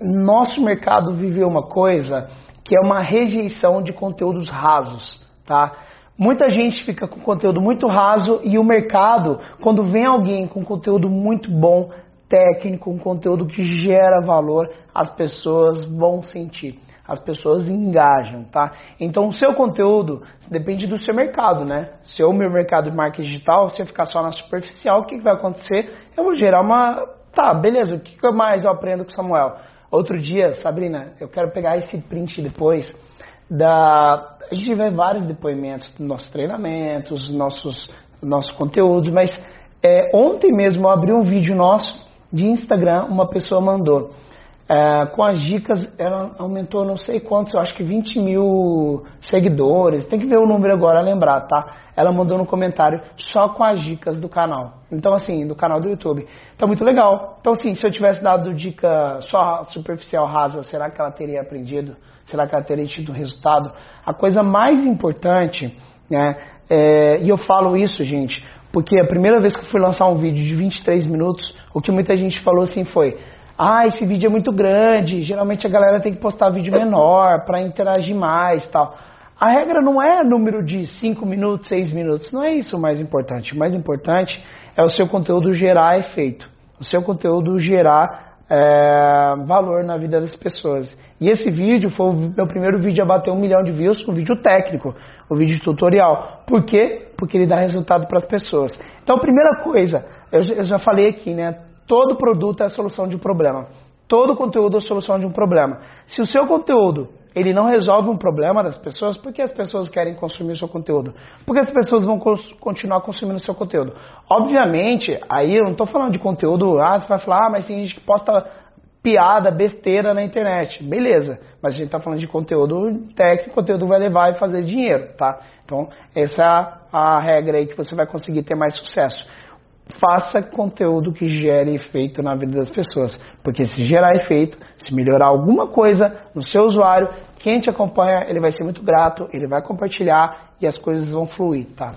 nosso mercado viveu uma coisa que é uma rejeição de conteúdos rasos, tá? Muita gente fica com conteúdo muito raso e o mercado, quando vem alguém com conteúdo muito bom, técnico, um conteúdo que gera valor, as pessoas vão sentir as pessoas engajam, tá? Então o seu conteúdo depende do seu mercado, né? Se o meu mercado de marketing digital, se eu ficar só na superficial, o que, vai acontecer? Eu vou gerar uma. Tá, beleza, o que, mais eu aprendo com Samuel? Outro dia, Sabrina, eu quero pegar esse print depois da. A gente vê vários depoimentos dos nossos treinamentos, nossos, nossos conteúdos, mas é, ontem mesmo eu abri um vídeo nosso de Instagram, uma pessoa mandou. É, com as dicas, ela aumentou não sei quantos, eu acho que 20 mil seguidores. Tem que ver o número agora, lembrar, tá? Ela mandou no comentário só com as dicas do canal. Então, assim, do canal do YouTube. Então, muito legal. Então, assim, se eu tivesse dado dica só superficial, rasa, será que ela teria aprendido? Será que ela teria tido resultado? A coisa mais importante, né? É, e eu falo isso, gente, porque a primeira vez que eu fui lançar um vídeo de 23 minutos, o que muita gente falou assim foi ah, esse vídeo é muito grande, geralmente a galera tem que postar vídeo menor para interagir mais tal. A regra não é número de 5 minutos, 6 minutos, não é isso o mais importante. O mais importante é o seu conteúdo gerar efeito, o seu conteúdo gerar é, valor na vida das pessoas. E esse vídeo foi o meu primeiro vídeo a bater um milhão de views, um vídeo técnico, um vídeo tutorial. Por quê? Porque ele dá resultado para as pessoas. Então, primeira coisa, eu, eu já falei aqui, né? Todo produto é a solução de um problema. Todo conteúdo é a solução de um problema. Se o seu conteúdo ele não resolve um problema das pessoas, por que as pessoas querem consumir o seu conteúdo? Por que as pessoas vão continuar consumindo o seu conteúdo? Obviamente, aí eu não estou falando de conteúdo, ah, você vai falar, ah, mas tem gente que posta piada, besteira na internet. Beleza, mas a gente está falando de conteúdo técnico, conteúdo vai levar e fazer dinheiro, tá? Então, essa é a regra aí que você vai conseguir ter mais sucesso faça conteúdo que gere efeito na vida das pessoas. Porque se gerar efeito, se melhorar alguma coisa no seu usuário, quem te acompanha, ele vai ser muito grato, ele vai compartilhar e as coisas vão fluir, tá?